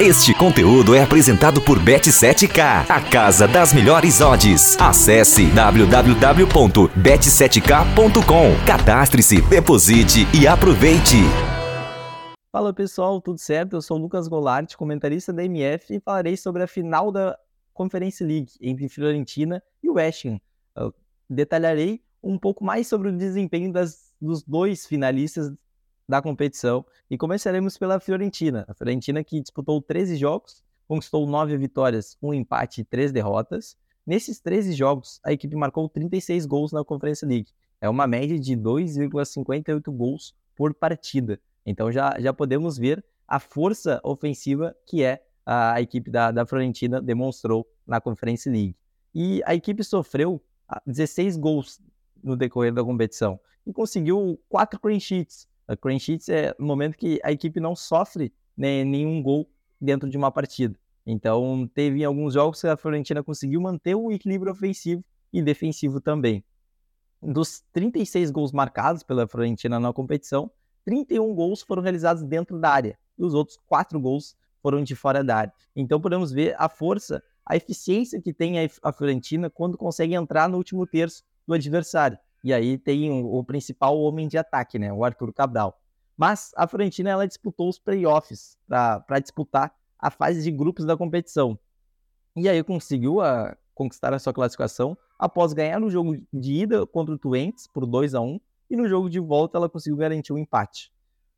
Este conteúdo é apresentado por Bet7k, a casa das melhores odds. Acesse www.bet7k.com. Cadastre-se, deposite e aproveite. Fala pessoal, tudo certo? Eu sou o Lucas Golart, comentarista da MF e falarei sobre a final da Conference League entre Fiorentina e West Ham. Detalharei um pouco mais sobre o desempenho das, dos dois finalistas da competição. E começaremos pela Fiorentina. A Fiorentina que disputou 13 jogos, conquistou 9 vitórias, um empate e 3 derrotas. Nesses 13 jogos, a equipe marcou 36 gols na Conference League. É uma média de 2,58 gols por partida. Então já, já podemos ver a força ofensiva que é a, a equipe da, da Fiorentina demonstrou na Conference League. E a equipe sofreu 16 gols no decorrer da competição e conseguiu 4 clean sheets, a clean sheets é o momento que a equipe não sofre né, nenhum gol dentro de uma partida. Então, teve alguns jogos que a Fiorentina conseguiu manter o equilíbrio ofensivo e defensivo também. Dos 36 gols marcados pela Fiorentina na competição, 31 gols foram realizados dentro da área e os outros 4 gols foram de fora da área. Então, podemos ver a força, a eficiência que tem a Fiorentina quando consegue entrar no último terço do adversário. E aí tem o, o principal homem de ataque, né? O Arthur Cabral. Mas a Fiorentina ela disputou os playoffs para disputar a fase de grupos da competição. E aí conseguiu a, conquistar a sua classificação após ganhar no jogo de ida contra o Twentes por 2 a 1 e no jogo de volta ela conseguiu garantir o um empate.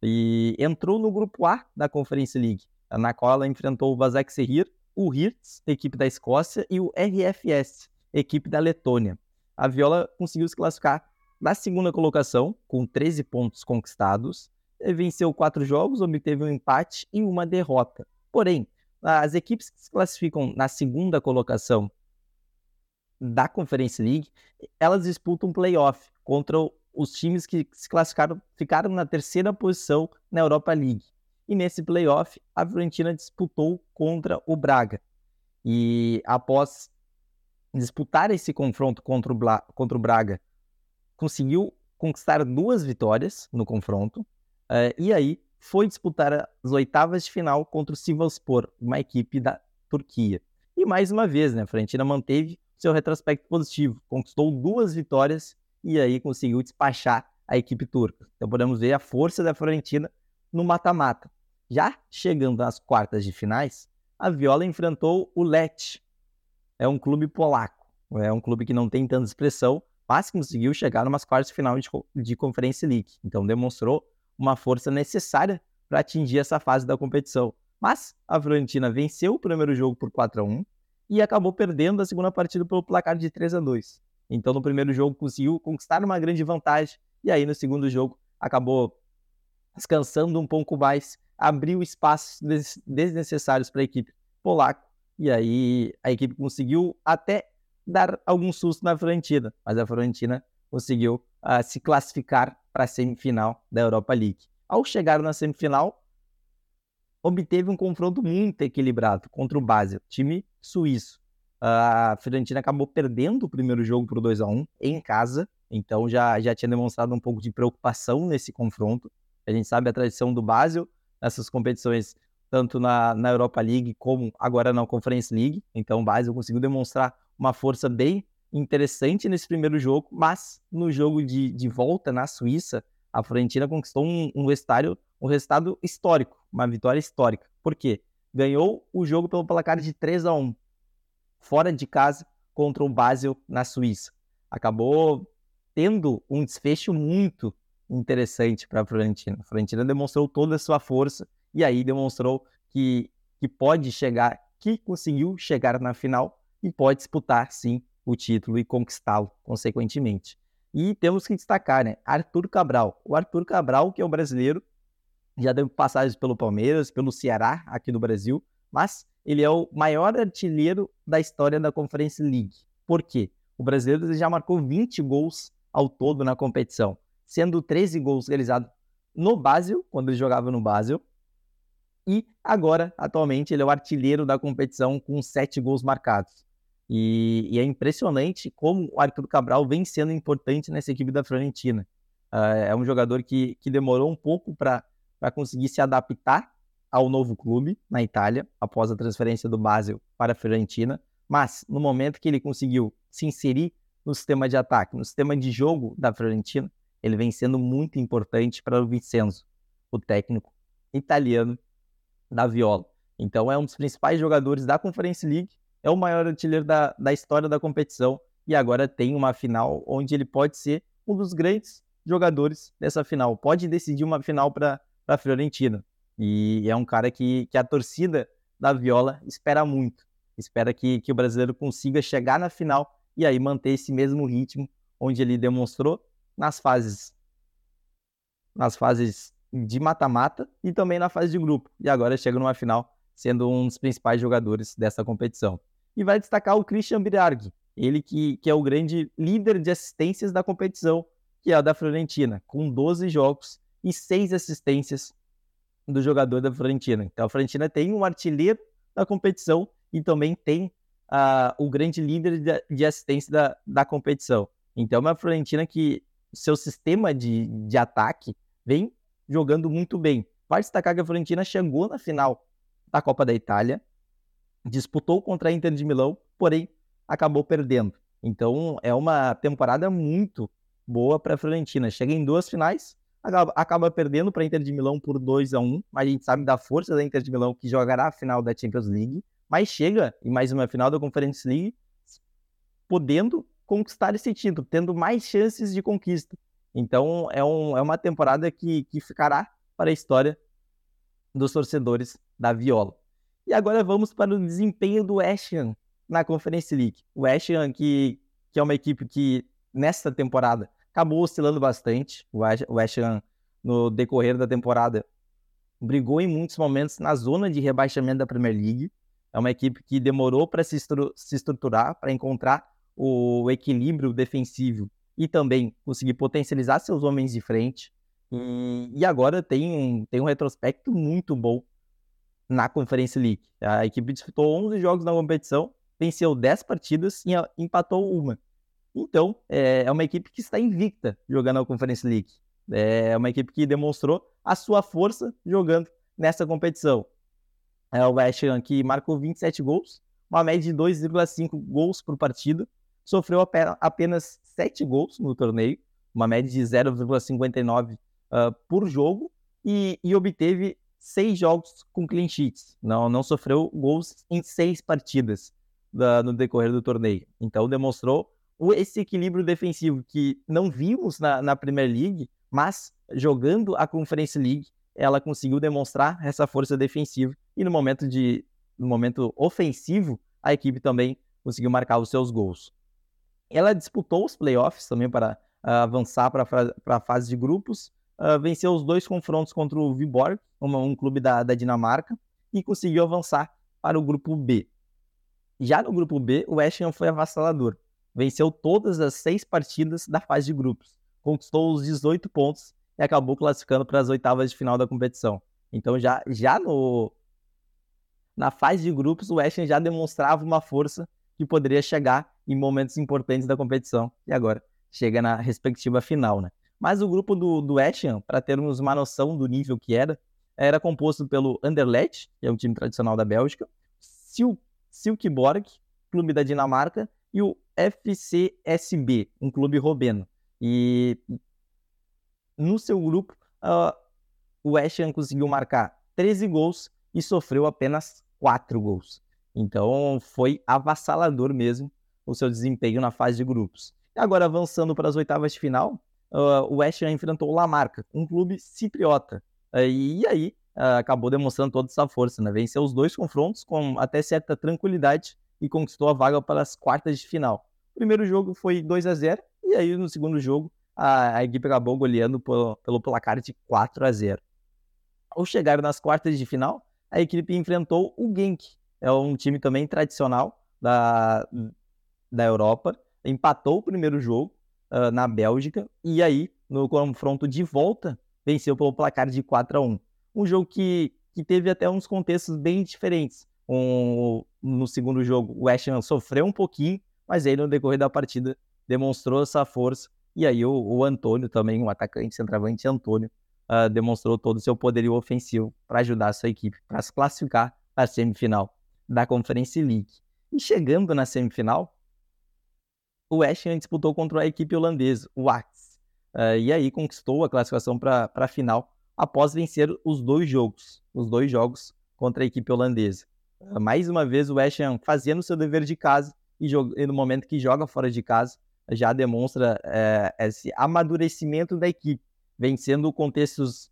E entrou no grupo A da Conference League, na qual ela enfrentou o Vasek Serrir, o Hirtz, equipe da Escócia, e o RFS, equipe da Letônia a Viola conseguiu se classificar na segunda colocação, com 13 pontos conquistados, venceu quatro jogos, obteve um empate e uma derrota. Porém, as equipes que se classificam na segunda colocação da Conference League, elas disputam um playoff contra os times que se classificaram, ficaram na terceira posição na Europa League. E nesse playoff, a Fiorentina disputou contra o Braga. E após disputar esse confronto contra o, Bla, contra o Braga, conseguiu conquistar duas vitórias no confronto, uh, e aí foi disputar as oitavas de final contra o Sivasspor, uma equipe da Turquia. E mais uma vez, né, a Fiorentina manteve seu retrospecto positivo, conquistou duas vitórias e aí conseguiu despachar a equipe turca. Então podemos ver a força da Fiorentina no mata-mata. Já chegando nas quartas de finais, a Viola enfrentou o Lecce, é um clube polaco. É um clube que não tem tanta expressão, mas conseguiu chegar numas quartas de final de, de Conferência League. Então demonstrou uma força necessária para atingir essa fase da competição. Mas a Fiorentina venceu o primeiro jogo por 4 a 1 e acabou perdendo a segunda partida pelo placar de 3 a 2. Então no primeiro jogo conseguiu conquistar uma grande vantagem e aí no segundo jogo acabou descansando um pouco mais, abriu espaços desnecessários para a equipe polaca e aí a equipe conseguiu até dar algum susto na Fiorentina, mas a Fiorentina conseguiu uh, se classificar para a semifinal da Europa League. Ao chegar na semifinal, obteve um confronto muito equilibrado contra o Basel, time suíço. A Fiorentina acabou perdendo o primeiro jogo por 2 a 1 em casa, então já, já tinha demonstrado um pouco de preocupação nesse confronto. A gente sabe a tradição do Basel nessas competições tanto na, na Europa League como agora na Conference League. Então o Basel conseguiu demonstrar uma força bem interessante nesse primeiro jogo, mas no jogo de, de volta na Suíça, a Fiorentina conquistou um, um, resultado, um resultado histórico, uma vitória histórica. Por quê? Ganhou o jogo pelo placar de 3 a 1 fora de casa contra o Basel na Suíça. Acabou tendo um desfecho muito interessante para a Fiorentina. A Fiorentina demonstrou toda a sua força e aí demonstrou que, que pode chegar, que conseguiu chegar na final e pode disputar sim o título e conquistá-lo consequentemente. E temos que destacar, né, Arthur Cabral. O Arthur Cabral, que é um brasileiro, já deu passagens pelo Palmeiras, pelo Ceará, aqui no Brasil, mas ele é o maior artilheiro da história da Conference League. Por quê? O brasileiro já marcou 20 gols ao todo na competição, sendo 13 gols realizados no Basel, quando ele jogava no Basel, e agora, atualmente, ele é o artilheiro da competição com sete gols marcados. E, e é impressionante como o Arthur Cabral vem sendo importante nessa equipe da Fiorentina. Uh, é um jogador que, que demorou um pouco para conseguir se adaptar ao novo clube na Itália, após a transferência do Basel para a Fiorentina, mas no momento que ele conseguiu se inserir no sistema de ataque, no sistema de jogo da Fiorentina, ele vem sendo muito importante para o Vincenzo, o técnico italiano da Viola. Então é um dos principais jogadores da Conference League, é o maior artilheiro da, da história da competição e agora tem uma final onde ele pode ser um dos grandes jogadores dessa final. Pode decidir uma final para a Fiorentina. E é um cara que, que a torcida da Viola espera muito. Espera que, que o brasileiro consiga chegar na final e aí manter esse mesmo ritmo onde ele demonstrou nas fases nas fases de mata-mata e também na fase de grupo. E agora chega numa final sendo um dos principais jogadores dessa competição. E vai destacar o Christian Birarg, ele que, que é o grande líder de assistências da competição, que é a da Florentina, com 12 jogos e 6 assistências do jogador da Florentina. Então a Florentina tem um artilheiro da competição e também tem uh, o grande líder de, de assistência da, da competição. Então é uma Florentina que seu sistema de, de ataque vem jogando muito bem. Vale destacar que a Fiorentina chegou na final da Copa da Itália, disputou contra a Inter de Milão, porém acabou perdendo. Então é uma temporada muito boa para a Fiorentina. Chega em duas finais, acaba, acaba perdendo para a Inter de Milão por 2 a 1 mas a gente sabe da força da Inter de Milão que jogará a final da Champions League, mas chega em mais uma final da Conference League podendo conquistar esse título, tendo mais chances de conquista. Então é, um, é uma temporada que, que ficará para a história dos torcedores da Viola. E agora vamos para o desempenho do West Ham na Conference League. O West Ham, que, que é uma equipe que nesta temporada acabou oscilando bastante. O West Ham, no decorrer da temporada, brigou em muitos momentos na zona de rebaixamento da Premier League. É uma equipe que demorou para se, estru se estruturar, para encontrar o equilíbrio defensivo e também conseguir potencializar seus homens de frente. E, e agora tem um, tem um retrospecto muito bom na Conference League. A equipe disputou 11 jogos na competição, venceu 10 partidas e empatou uma. Então, é, é uma equipe que está invicta jogando a Conference League. É uma equipe que demonstrou a sua força jogando nessa competição. É o West Ham que marcou 27 gols, uma média de 2,5 gols por partida, sofreu apenas 7 gols no torneio, uma média de 0,59 uh, ah, por jogo, e, e, obteve 6 jogos com clean sheets. Não, não sofreu gols em 6 partidas da, no decorrer do torneio. Então demonstrou esse equilíbrio defensivo que não vimos na, na Premier League, mas jogando a Conference League, ela conseguiu demonstrar essa força defensiva e no momento de no momento ofensivo, a equipe também conseguiu marcar os seus gols. Ela disputou os playoffs também para uh, avançar para a fase de grupos, uh, venceu os dois confrontos contra o Viborg, um, um clube da, da, Dinamarca, e conseguiu avançar para o grupo B. Já no grupo B, o West Ham foi avassalador. Venceu todas as seis partidas da fase de grupos, conquistou os 18 pontos e acabou classificando para as oitavas de final da competição. Então já, já no, na fase de grupos, o West Ham já demonstrava uma força que poderia chegar em momentos importantes da competição. E agora chega na respectiva final, né? Mas o grupo do, do Etienne, para termos uma noção do nível que era, era composto pelo Anderlecht, que é um time tradicional da Bélgica, Sil Silkeborg, clube da Dinamarca, e o FCSB, um clube robeno. E no seu grupo, uh, o West conseguiu marcar 13 gols e sofreu apenas 4 gols. Então foi avassalador mesmo o seu desempenho na fase de grupos. E agora avançando para as oitavas de final, uh, o West Ham enfrentou o Lamarca, um clube cipriota. Uh, e aí uh, acabou demonstrando toda essa força, né? Venceu os dois confrontos com até certa tranquilidade e conquistou a vaga para as quartas de final. O primeiro jogo foi 2 a 0 e aí no segundo jogo a, a equipe acabou goleando pelo, pelo placar de 4 a 0. Ao chegar nas quartas de final, a equipe enfrentou o Genk, é um time também tradicional da, da Europa, empatou o primeiro jogo uh, na Bélgica e aí, no confronto de volta, venceu pelo placar de 4 a 1 Um jogo que, que teve até uns contextos bem diferentes. Um, no segundo jogo, o West Ham sofreu um pouquinho, mas aí no decorrer da partida demonstrou essa força. E aí o, o Antônio também, o atacante centroavante Antônio, uh, demonstrou todo o seu poderio ofensivo para ajudar a sua equipe para se classificar para a semifinal da Conference League. E chegando na semifinal, o West Ham disputou contra a equipe holandesa, o Ajax, uh, e aí conquistou a classificação para a final após vencer os dois jogos, os dois jogos contra a equipe holandesa. Uh, mais uma vez o West Ham fazendo seu dever de casa e, e no momento que joga fora de casa já demonstra é, esse amadurecimento da equipe, vencendo contextos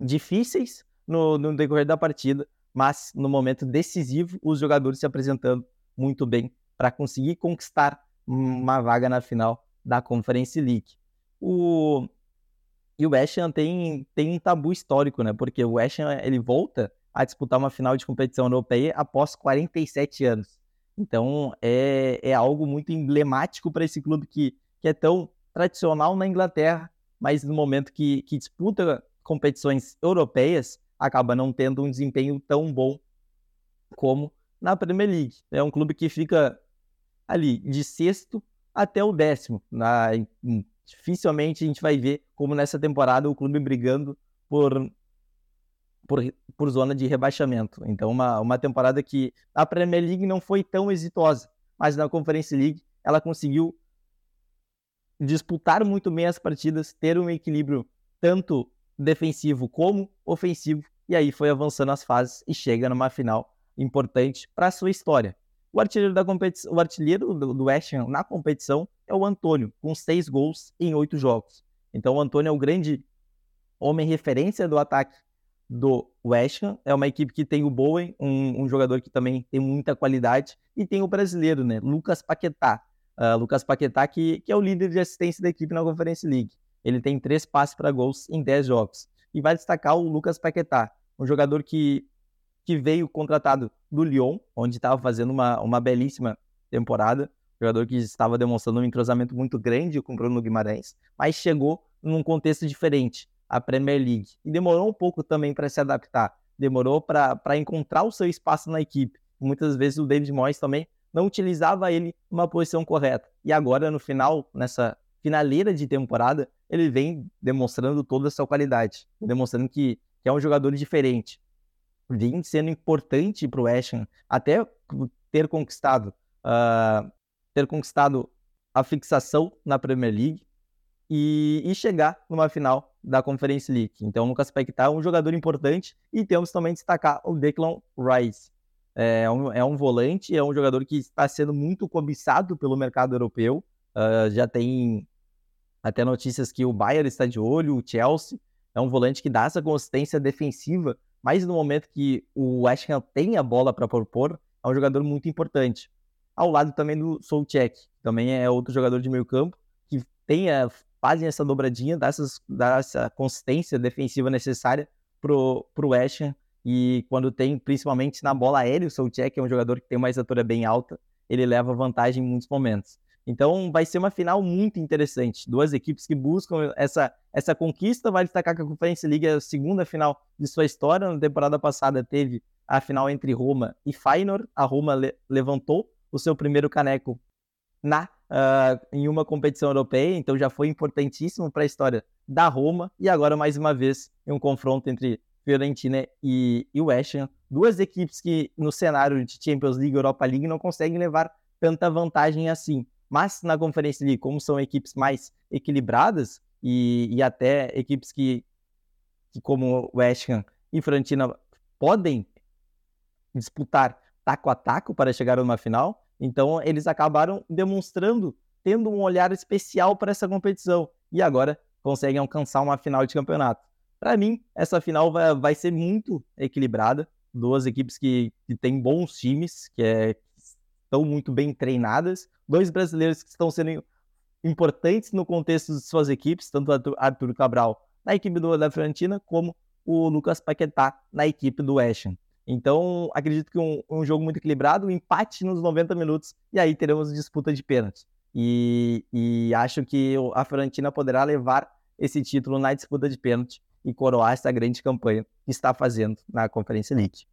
difíceis no, no decorrer da partida, mas no momento decisivo os jogadores se apresentando muito bem para conseguir conquistar uma vaga na final da Conference League. O e o West Ham tem, tem um tabu histórico, né? Porque o West Ham ele volta a disputar uma final de competição europeia após 47 anos. Então é, é algo muito emblemático para esse clube que, que é tão tradicional na Inglaterra, mas no momento que, que disputa competições europeias, acaba não tendo um desempenho tão bom como na Premier League. É um clube que fica ali de sexto até o décimo. Na, dificilmente a gente vai ver como nessa temporada o clube brigando por, por, por zona de rebaixamento. Então, uma, uma temporada que a Premier League não foi tão exitosa, mas na Conference League ela conseguiu disputar muito bem as partidas, ter um equilíbrio tanto defensivo como ofensivo, e aí foi avançando as fases e chega numa final importante para a sua história. O artilheiro, da competição, o artilheiro do, do West Ham na competição é o Antônio, com seis gols em oito jogos. Então o Antônio é o grande homem referência do ataque do West Ham. É uma equipe que tem o Bowen, um, um jogador que também tem muita qualidade, e tem o brasileiro, né, Lucas Paquetá. Uh, Lucas Paquetá, que, que é o líder de assistência da equipe na Conference League. Ele tem três passes para gols em dez jogos. E vai destacar o Lucas Paquetá, um jogador que que veio contratado do Lyon, onde estava fazendo uma, uma belíssima temporada. Jogador que estava demonstrando um entrosamento muito grande com o Bruno Guimarães, mas chegou num contexto diferente, a Premier League. E demorou um pouco também para se adaptar. Demorou para encontrar o seu espaço na equipe. Muitas vezes o David Moyes também não utilizava ele numa posição correta. E agora, no final, nessa finaleira de temporada, ele vem demonstrando toda a sua qualidade, demonstrando que, que é um jogador diferente vem sendo importante para o West Ham até ter conquistado uh, ter conquistado a fixação na Premier League e, e, chegar numa final da Conference League. Então, o Lucas Paquetá é um jogador importante e temos também destacar o Declan Rice. É um, é um volante, é um jogador que está sendo muito cobiçado pelo mercado europeu. Uh, já tem até notícias que o Bayern está de olho, o Chelsea. É um volante que dá essa consistência defensiva mas no momento que o West Ham tem a bola para propor, é um jogador muito importante. Ao lado também do Soucek, que também é outro jogador de meio campo, que tem a, fazem essa dobradinha, dá, essas, dá essa consistência defensiva necessária pro, pro West Ham, e quando tem, principalmente na bola aérea, o Soucek é um jogador que tem uma estatura bem alta, ele leva vantagem em muitos momentos. Então vai ser uma final muito interessante. Duas equipes que buscam essa, essa conquista. Vai destacar que a Conference League é a segunda final de sua história. Na temporada passada teve a final entre Roma e Feyenoord. A Roma le levantou o seu primeiro caneco na uh, em uma competição europeia, então já foi importantíssimo para a história da Roma. E agora, mais uma vez, em um confronto entre Fiorentina e, e West Ham. Duas equipes que, no cenário de Champions League e Europa League, não conseguem levar tanta vantagem assim. Mas na Conferência League, como são equipes mais equilibradas e, e até equipes que, que, como West Ham e Fiorentina, podem disputar taco a taco para chegar numa final, então eles acabaram demonstrando, tendo um olhar especial para essa competição e agora conseguem alcançar uma final de campeonato. Para mim, essa final vai, vai ser muito equilibrada. Duas equipes que, que têm bons times, que, é, estão muito bem treinadas, dois brasileiros que estão sendo importantes no contexto de suas equipes, tanto o Arthur Cabral na equipe do, da Fiorentina, como o Lucas Paquetá na equipe do Ham. Então, acredito que um, um, jogo muito equilibrado, um empate nos 90 minutos, e aí teremos disputa de pênalti. E, e acho que a Fiorentina poderá levar esse título na disputa de pênalti e coroar essa grande campanha que está fazendo na Conferência League.